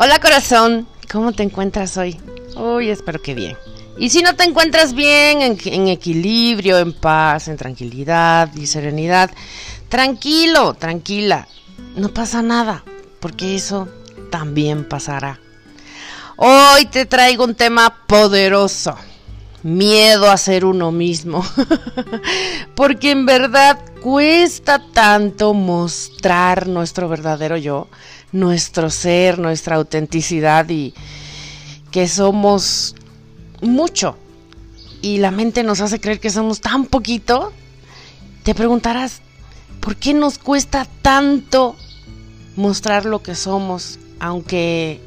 Hola corazón, ¿cómo te encuentras hoy? Uy, espero que bien. Y si no te encuentras bien, en, equilibrio, en paz, en tranquilidad y serenidad, tranquilo, tranquila, no pasa nada, porque eso también pasará. Hoy te traigo un tema poderoso, miedo a ser uno mismo, porque en verdad cuesta tanto mostrar nuestro verdadero yo nuestro ser, nuestra autenticidad y que somos mucho. Y la mente nos hace creer que somos tan poquito. Te preguntarás, ¿por qué nos cuesta tanto mostrar lo que somos, aunque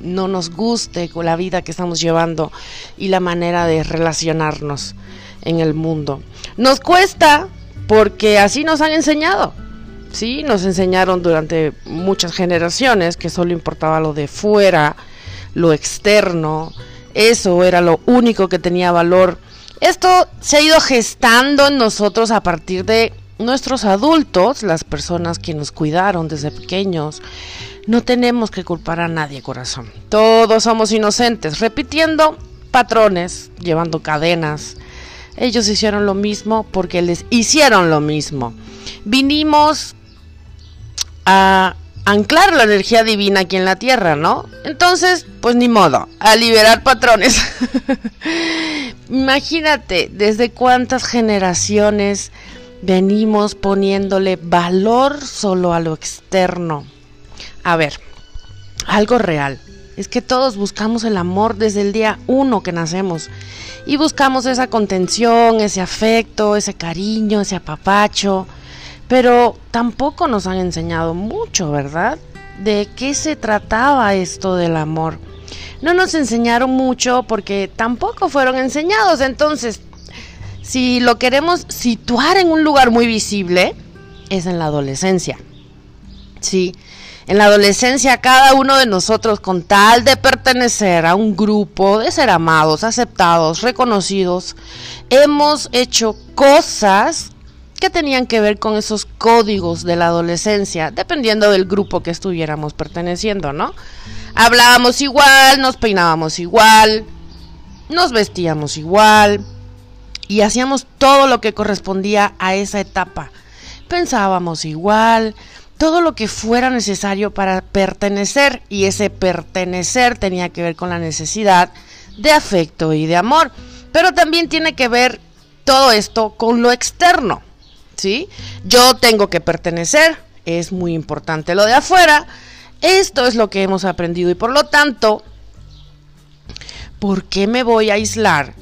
no nos guste con la vida que estamos llevando y la manera de relacionarnos en el mundo? Nos cuesta porque así nos han enseñado. Sí, nos enseñaron durante muchas generaciones que solo importaba lo de fuera, lo externo, eso era lo único que tenía valor. Esto se ha ido gestando en nosotros a partir de nuestros adultos, las personas que nos cuidaron desde pequeños. No tenemos que culpar a nadie, corazón. Todos somos inocentes, repitiendo patrones, llevando cadenas. Ellos hicieron lo mismo porque les hicieron lo mismo. Vinimos a anclar la energía divina aquí en la tierra, ¿no? Entonces, pues ni modo, a liberar patrones. Imagínate desde cuántas generaciones venimos poniéndole valor solo a lo externo. A ver, algo real. Es que todos buscamos el amor desde el día uno que nacemos. Y buscamos esa contención, ese afecto, ese cariño, ese apapacho. Pero tampoco nos han enseñado mucho, ¿verdad? ¿De qué se trataba esto del amor? No nos enseñaron mucho porque tampoco fueron enseñados. Entonces, si lo queremos situar en un lugar muy visible, es en la adolescencia. Sí, en la adolescencia cada uno de nosotros con tal de pertenecer a un grupo, de ser amados, aceptados, reconocidos, hemos hecho cosas que tenían que ver con esos códigos de la adolescencia, dependiendo del grupo que estuviéramos perteneciendo, ¿no? Hablábamos igual, nos peinábamos igual, nos vestíamos igual y hacíamos todo lo que correspondía a esa etapa. Pensábamos igual, todo lo que fuera necesario para pertenecer y ese pertenecer tenía que ver con la necesidad de afecto y de amor, pero también tiene que ver todo esto con lo externo. ¿Sí? Yo tengo que pertenecer, es muy importante lo de afuera. Esto es lo que hemos aprendido y por lo tanto, ¿por qué me voy a aislar?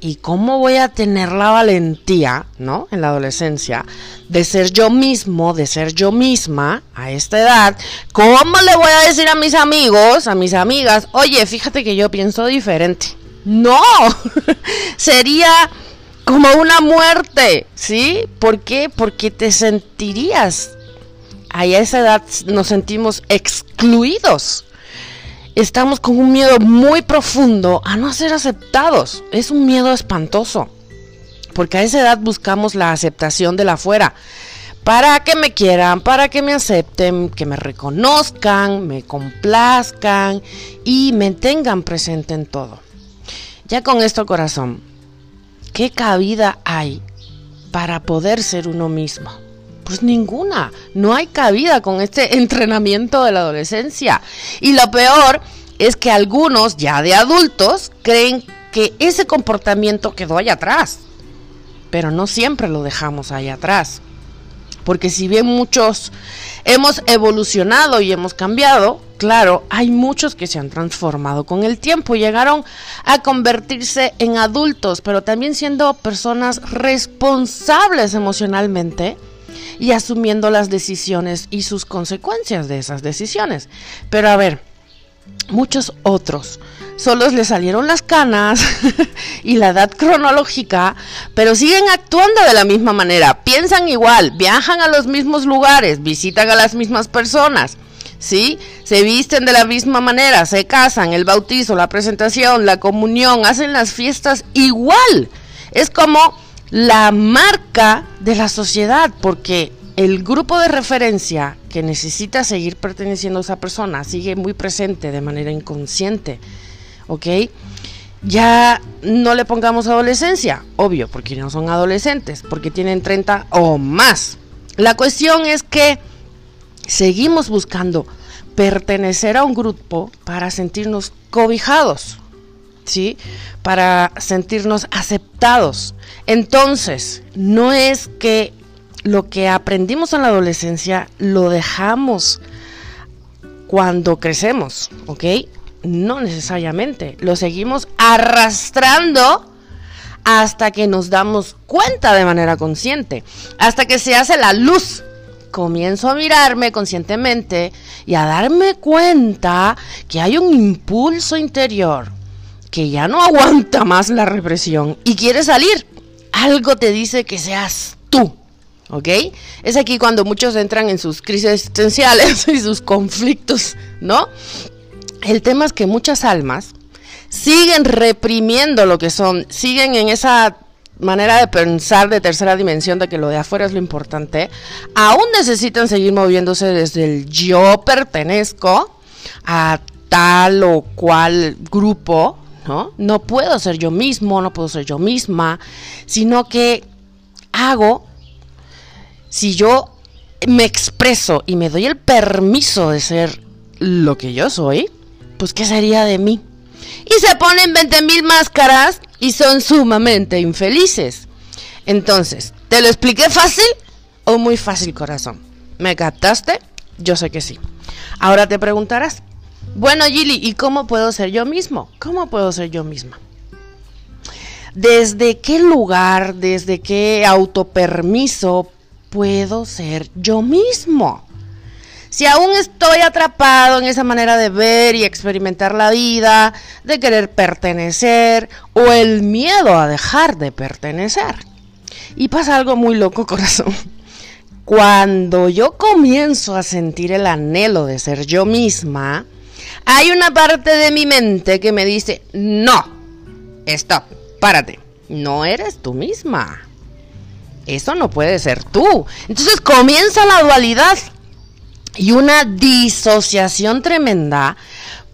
¿Y cómo voy a tener la valentía, ¿no? En la adolescencia, de ser yo mismo, de ser yo misma a esta edad. ¿Cómo le voy a decir a mis amigos, a mis amigas, oye, fíjate que yo pienso diferente? No, sería como una muerte, ¿sí? ¿Por qué? Porque te sentirías, a esa edad nos sentimos excluidos. Estamos con un miedo muy profundo a no ser aceptados. Es un miedo espantoso. Porque a esa edad buscamos la aceptación de la afuera. Para que me quieran, para que me acepten, que me reconozcan, me complazcan y me tengan presente en todo. Ya con esto corazón, ¿qué cabida hay para poder ser uno mismo? Pues ninguna, no hay cabida con este entrenamiento de la adolescencia. Y lo peor es que algunos ya de adultos creen que ese comportamiento quedó allá atrás. Pero no siempre lo dejamos ahí atrás. Porque si bien muchos hemos evolucionado y hemos cambiado, claro, hay muchos que se han transformado con el tiempo, llegaron a convertirse en adultos, pero también siendo personas responsables emocionalmente y asumiendo las decisiones y sus consecuencias de esas decisiones. Pero a ver, muchos otros solo les salieron las canas y la edad cronológica, pero siguen actuando de la misma manera, piensan igual, viajan a los mismos lugares, visitan a las mismas personas. ¿Sí? Se visten de la misma manera, se casan, el bautizo, la presentación, la comunión, hacen las fiestas igual. Es como la marca de la sociedad, porque el grupo de referencia que necesita seguir perteneciendo a esa persona sigue muy presente de manera inconsciente, ¿ok? Ya no le pongamos adolescencia, obvio, porque no son adolescentes, porque tienen 30 o más. La cuestión es que seguimos buscando pertenecer a un grupo para sentirnos cobijados, ¿sí? Para sentirnos aceptados. Entonces, no es que lo que aprendimos en la adolescencia lo dejamos cuando crecemos, ¿ok? No necesariamente, lo seguimos arrastrando hasta que nos damos cuenta de manera consciente, hasta que se hace la luz. Comienzo a mirarme conscientemente y a darme cuenta que hay un impulso interior que ya no aguanta más la represión y quiere salir. Algo te dice que seas tú. ¿ok? Es aquí cuando muchos entran en sus crisis existenciales y sus conflictos, ¿no? El tema es que muchas almas siguen reprimiendo lo que son, siguen en esa manera de pensar de tercera dimensión de que lo de afuera es lo importante, aún necesitan seguir moviéndose desde el yo pertenezco a tal o cual grupo, ¿no? No puedo ser yo mismo, no puedo ser yo misma, sino que hago si yo me expreso y me doy el permiso de ser lo que yo soy, pues ¿qué sería de mí? Y se ponen 20 mil máscaras y son sumamente infelices. Entonces, ¿te lo expliqué fácil o muy fácil, corazón? ¿Me captaste? Yo sé que sí. Ahora te preguntarás, bueno, Gilly, ¿y cómo puedo ser yo mismo? ¿Cómo puedo ser yo misma? ¿Desde qué lugar, desde qué autopermiso puedo ser yo mismo. Si aún estoy atrapado en esa manera de ver y experimentar la vida, de querer pertenecer o el miedo a dejar de pertenecer. Y pasa algo muy loco, corazón. Cuando yo comienzo a sentir el anhelo de ser yo misma, hay una parte de mi mente que me dice, no, stop, párate, no eres tú misma eso no puede ser tú. Entonces comienza la dualidad y una disociación tremenda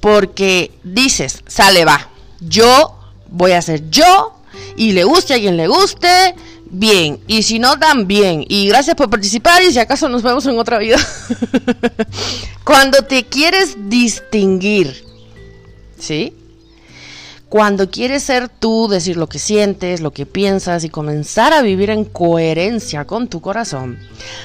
porque dices, sale, va, yo voy a ser yo y le guste a quien le guste, bien, y si no, también. Y gracias por participar y si acaso nos vemos en otra vida. Cuando te quieres distinguir, ¿sí? Cuando quieres ser tú, decir lo que sientes, lo que piensas y comenzar a vivir en coherencia con tu corazón,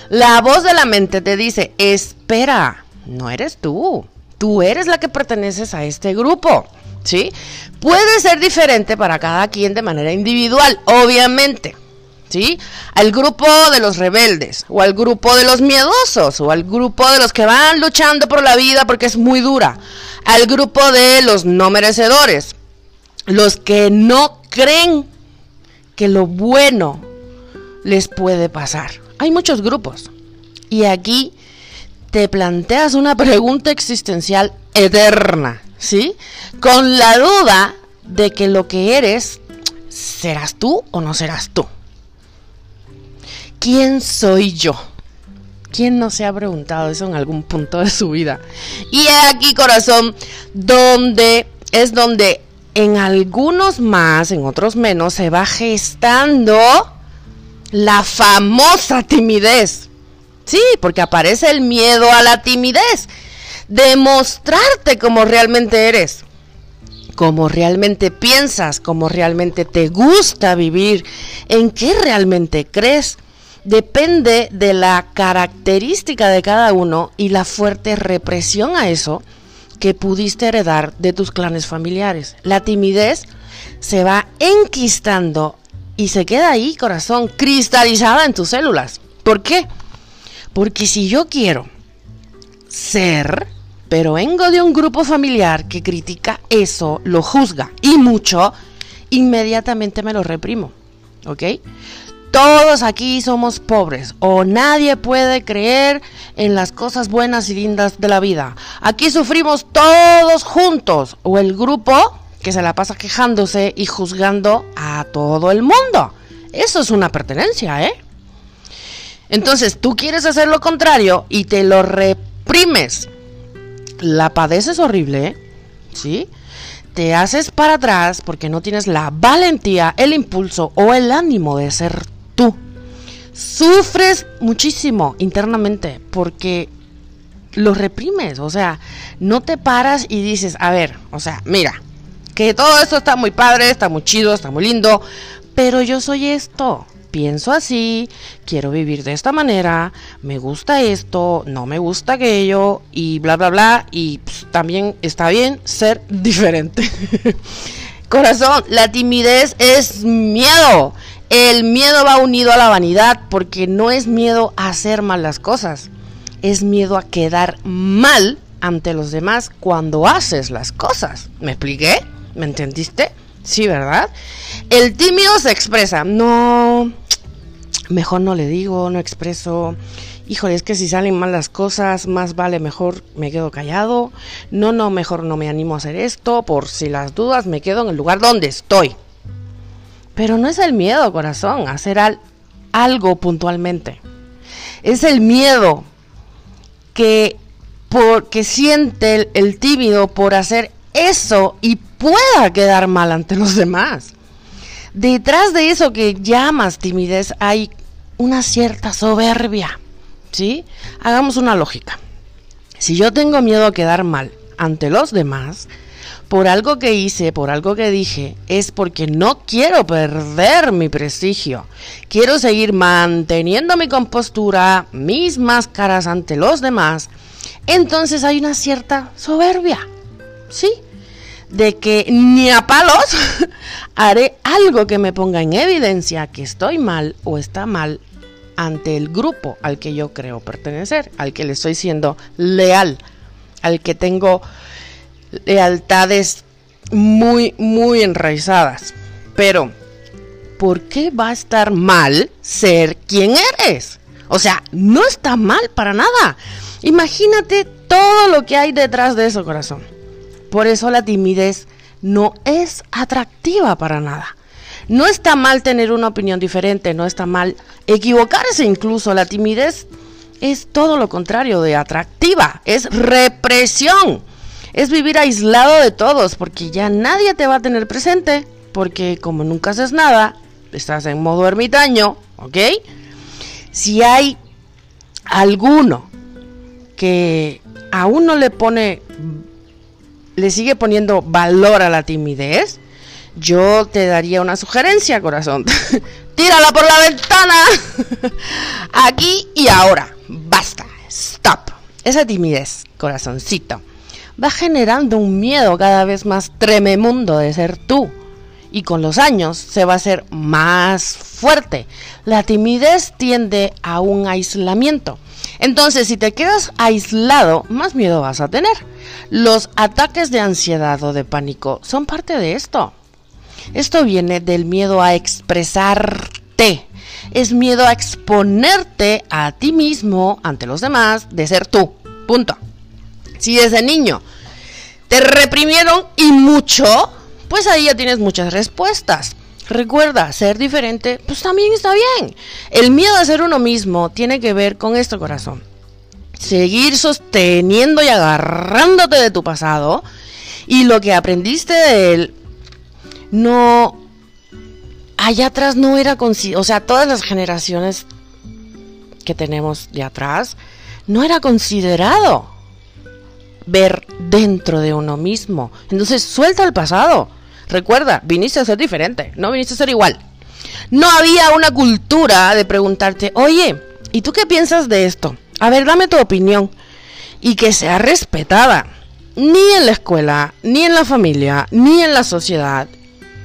la voz de la mente te dice, espera, no eres tú, tú eres la que perteneces a este grupo. ¿Sí? Puede ser diferente para cada quien de manera individual, obviamente. ¿Sí? Al grupo de los rebeldes, o al grupo de los miedosos, o al grupo de los que van luchando por la vida porque es muy dura, al grupo de los no merecedores, los que no creen que lo bueno les puede pasar. Hay muchos grupos. Y aquí te planteas una pregunta existencial eterna, ¿sí? Con la duda de que lo que eres, ¿serás tú o no serás tú? ¿Quién soy yo? ¿Quién no se ha preguntado eso en algún punto de su vida? Y aquí, corazón, donde es donde en algunos más, en otros menos, se va gestando la famosa timidez. Sí, porque aparece el miedo a la timidez. Demostrarte como realmente eres, como realmente piensas, como realmente te gusta vivir, en qué realmente crees. Depende de la característica de cada uno y la fuerte represión a eso que pudiste heredar de tus clanes familiares. La timidez se va enquistando y se queda ahí, corazón, cristalizada en tus células. ¿Por qué? Porque si yo quiero ser, pero vengo de un grupo familiar que critica eso, lo juzga y mucho, inmediatamente me lo reprimo. ¿Ok? Todos aquí somos pobres o nadie puede creer en las cosas buenas y lindas de la vida. Aquí sufrimos todos juntos o el grupo que se la pasa quejándose y juzgando a todo el mundo. Eso es una pertenencia, ¿eh? Entonces tú quieres hacer lo contrario y te lo reprimes. La padeces horrible, ¿eh? ¿sí? Te haces para atrás porque no tienes la valentía, el impulso o el ánimo de ser tú. Sufres muchísimo internamente porque lo reprimes, o sea, no te paras y dices, a ver, o sea, mira, que todo esto está muy padre, está muy chido, está muy lindo, pero yo soy esto, pienso así, quiero vivir de esta manera, me gusta esto, no me gusta aquello y bla, bla, bla, y pues, también está bien ser diferente. Corazón, la timidez es miedo. El miedo va unido a la vanidad porque no es miedo a hacer mal las cosas es miedo a quedar mal ante los demás cuando haces las cosas. ¿Me expliqué? ¿Me entendiste? Sí, ¿verdad? El tímido se expresa. No, mejor no le digo, no expreso. Híjole, es que si salen mal las cosas, más vale mejor me quedo callado. No, no, mejor no me animo a hacer esto. Por si las dudas, me quedo en el lugar donde estoy. Pero no es el miedo, corazón, hacer algo puntualmente. Es el miedo que, por, siente el, el tímido por hacer eso y pueda quedar mal ante los demás. Detrás de eso que llamas timidez hay una cierta soberbia. ¿Sí? Hagamos una lógica. Si yo tengo miedo a quedar mal ante los demás, por algo que hice, por algo que dije, es porque no quiero perder mi prestigio. Quiero seguir manteniendo mi compostura, mis máscaras ante los demás. Entonces hay una cierta soberbia, ¿sí? De que ni a palos haré algo que me ponga en evidencia que estoy mal o está mal ante el grupo al que yo creo pertenecer, al que le estoy siendo leal, al que tengo lealtades muy, muy enraizadas. Pero, ¿por qué va a estar mal ser quien eres? O sea, no está mal para nada. Imagínate todo lo que hay detrás de eso, corazón. Por eso la timidez no es atractiva para nada. No está mal tener una opinión diferente, no está mal equivocarse incluso. La timidez es todo lo contrario de atractiva, es represión es vivir aislado de todos, porque ya nadie te va a tener presente, porque como nunca haces nada, estás en modo ermitaño, ¿ok? Si hay alguno que aún no le pone, le sigue poniendo valor a la timidez, yo te daría una sugerencia, corazón. Tírala por la ventana. Aquí y ahora. Basta. Stop. Esa timidez, corazoncito va generando un miedo cada vez más trememundo de ser tú. Y con los años se va a hacer más fuerte. La timidez tiende a un aislamiento. Entonces, si te quedas aislado, más miedo vas a tener. Los ataques de ansiedad o de pánico son parte de esto. Esto viene del miedo a expresarte. Es miedo a exponerte a ti mismo ante los demás de ser tú. Punto. Si desde niño te reprimieron y mucho, pues ahí ya tienes muchas respuestas. Recuerda, ser diferente, pues también está bien. El miedo a ser uno mismo tiene que ver con esto, corazón. Seguir sosteniendo y agarrándote de tu pasado y lo que aprendiste de él no allá atrás no era o sea, todas las generaciones que tenemos de atrás no era considerado ver dentro de uno mismo. Entonces suelta el pasado. Recuerda, viniste a ser diferente, no viniste a ser igual. No había una cultura de preguntarte, oye, ¿y tú qué piensas de esto? A ver, dame tu opinión. Y que sea respetada. Ni en la escuela, ni en la familia, ni en la sociedad.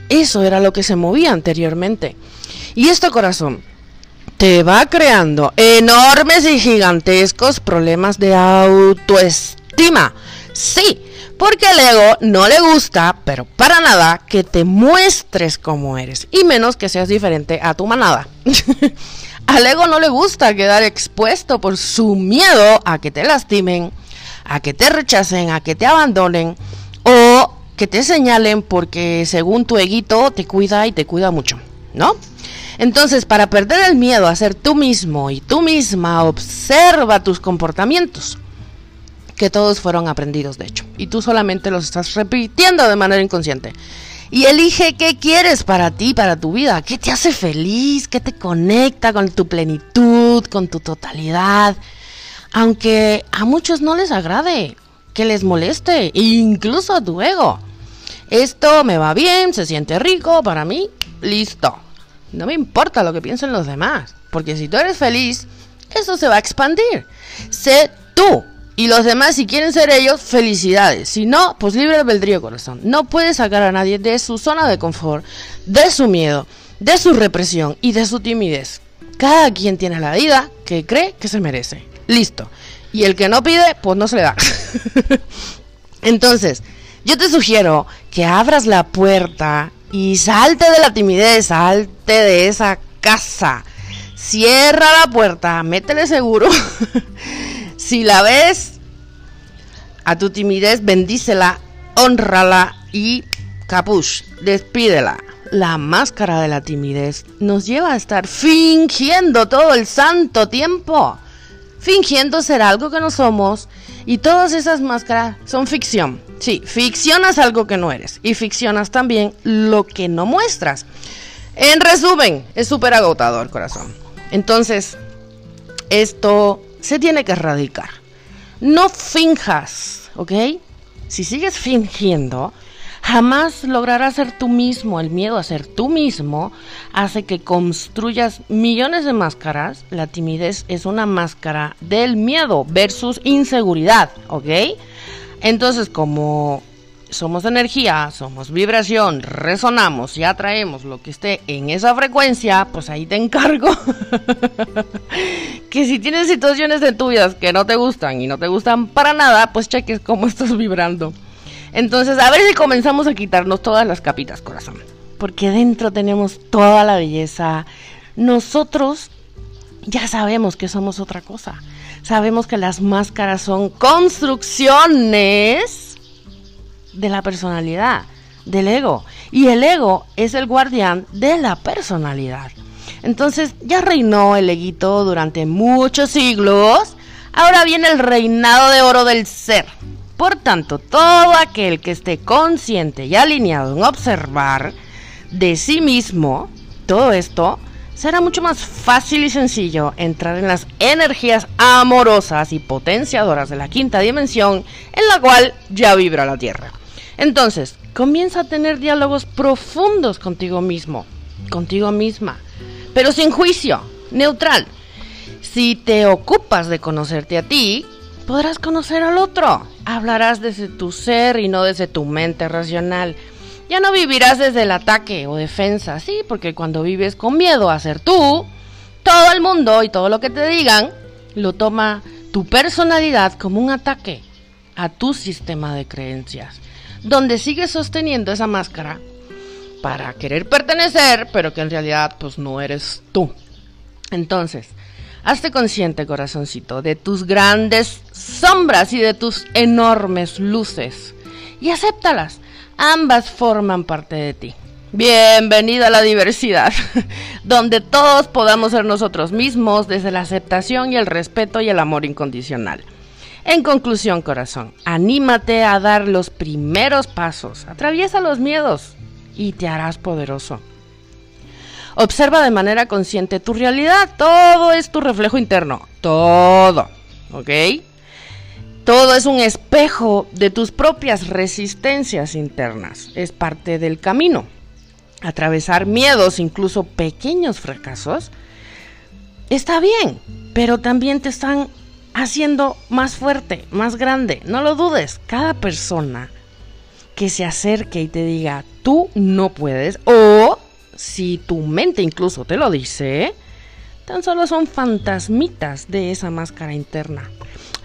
Eso era lo que se movía anteriormente. Y este corazón te va creando enormes y gigantescos problemas de autoestima Sí, porque al ego no le gusta, pero para nada, que te muestres como eres. Y menos que seas diferente a tu manada. al ego no le gusta quedar expuesto por su miedo a que te lastimen, a que te rechacen, a que te abandonen o que te señalen porque según tu eguito te cuida y te cuida mucho, ¿no? Entonces, para perder el miedo a ser tú mismo y tú misma, observa tus comportamientos, que todos fueron aprendidos de hecho, y tú solamente los estás repitiendo de manera inconsciente. Y elige qué quieres para ti, para tu vida, qué te hace feliz, qué te conecta con tu plenitud, con tu totalidad. Aunque a muchos no les agrade, que les moleste, incluso a tu ego. Esto me va bien, se siente rico para mí, listo. No me importa lo que piensen los demás, porque si tú eres feliz, eso se va a expandir. Sé tú, y los demás, si quieren ser ellos, felicidades. Si no, pues libre albedrío, corazón. No puedes sacar a nadie de su zona de confort, de su miedo, de su represión y de su timidez. Cada quien tiene la vida que cree que se merece. Listo. Y el que no pide, pues no se le da. Entonces, yo te sugiero que abras la puerta y salte de la timidez, salte de esa casa. Cierra la puerta, métele seguro. Si la ves a tu timidez, bendícela, honrala y capush, despídela. La máscara de la timidez nos lleva a estar fingiendo todo el santo tiempo. Fingiendo ser algo que no somos. Y todas esas máscaras son ficción. Sí, ficcionas algo que no eres. Y ficcionas también lo que no muestras. En resumen, es súper agotador, corazón. Entonces, esto se tiene que erradicar. No finjas, ¿ok? Si sigues fingiendo, jamás lograrás ser tú mismo. El miedo a ser tú mismo hace que construyas millones de máscaras. La timidez es una máscara del miedo versus inseguridad, ¿ok? Entonces, como somos energía, somos vibración, resonamos y atraemos lo que esté en esa frecuencia, pues ahí te encargo que si tienes situaciones en tu vida que no te gustan y no te gustan para nada, pues cheques cómo estás vibrando. Entonces, a ver si comenzamos a quitarnos todas las capitas, corazón. Porque dentro tenemos toda la belleza. Nosotros ya sabemos que somos otra cosa. Sabemos que las máscaras son construcciones de la personalidad, del ego. Y el ego es el guardián de la personalidad. Entonces ya reinó el eguito durante muchos siglos. Ahora viene el reinado de oro del ser. Por tanto, todo aquel que esté consciente y alineado en observar de sí mismo todo esto, será mucho más fácil y sencillo entrar en las energías amorosas y potenciadoras de la quinta dimensión en la cual ya vibra la Tierra. Entonces, comienza a tener diálogos profundos contigo mismo, contigo misma, pero sin juicio, neutral. Si te ocupas de conocerte a ti, podrás conocer al otro. Hablarás desde tu ser y no desde tu mente racional. Ya no vivirás desde el ataque o defensa, sí, porque cuando vives con miedo a ser tú, todo el mundo y todo lo que te digan lo toma tu personalidad como un ataque a tu sistema de creencias donde sigues sosteniendo esa máscara para querer pertenecer, pero que en realidad pues no eres tú. Entonces, hazte consciente, corazoncito, de tus grandes sombras y de tus enormes luces y acéptalas. Ambas forman parte de ti. Bienvenida a la diversidad, donde todos podamos ser nosotros mismos desde la aceptación y el respeto y el amor incondicional. En conclusión, corazón, anímate a dar los primeros pasos, atraviesa los miedos y te harás poderoso. Observa de manera consciente tu realidad, todo es tu reflejo interno, todo, ¿ok? Todo es un espejo de tus propias resistencias internas, es parte del camino. Atravesar miedos, incluso pequeños fracasos, está bien, pero también te están haciendo más fuerte, más grande. No lo dudes, cada persona que se acerque y te diga, tú no puedes, o si tu mente incluso te lo dice, tan solo son fantasmitas de esa máscara interna.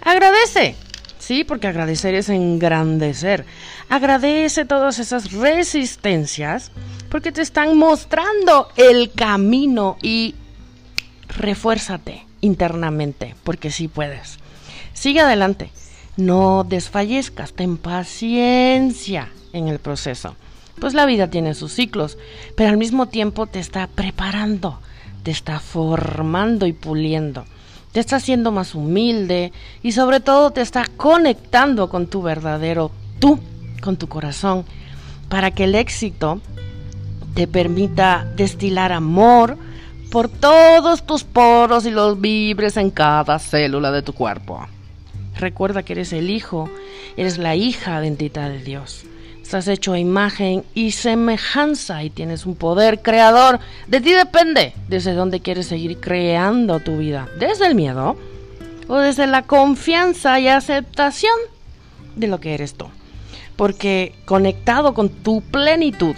Agradece, sí, porque agradecer es engrandecer. Agradece todas esas resistencias porque te están mostrando el camino y refuérzate internamente, porque sí puedes. Sigue adelante, no desfallezcas, ten paciencia en el proceso. Pues la vida tiene sus ciclos, pero al mismo tiempo te está preparando, te está formando y puliendo, te está haciendo más humilde y sobre todo te está conectando con tu verdadero tú, con tu corazón, para que el éxito te permita destilar amor por todos tus poros y los vibres en cada célula de tu cuerpo. Recuerda que eres el hijo, eres la hija bendita de Dios. Estás hecho a imagen y semejanza y tienes un poder creador. De ti depende desde dónde quieres seguir creando tu vida. ¿Desde el miedo? ¿O desde la confianza y aceptación de lo que eres tú? Porque conectado con tu plenitud,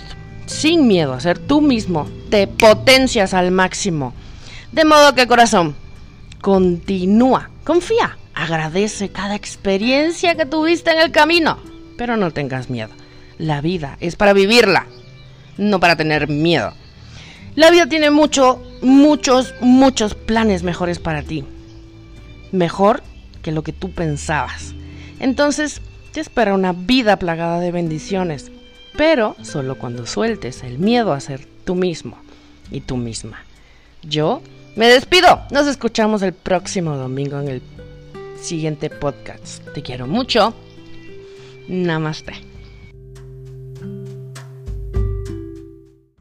sin miedo a ser tú mismo, te potencias al máximo. De modo que corazón, continúa, confía, agradece cada experiencia que tuviste en el camino, pero no tengas miedo. La vida es para vivirla, no para tener miedo. La vida tiene mucho, muchos, muchos planes mejores para ti. Mejor que lo que tú pensabas. Entonces, te espera una vida plagada de bendiciones pero solo cuando sueltes el miedo a ser tú mismo y tú misma. Yo me despido. Nos escuchamos el próximo domingo en el siguiente podcast. Te quiero mucho. Namaste.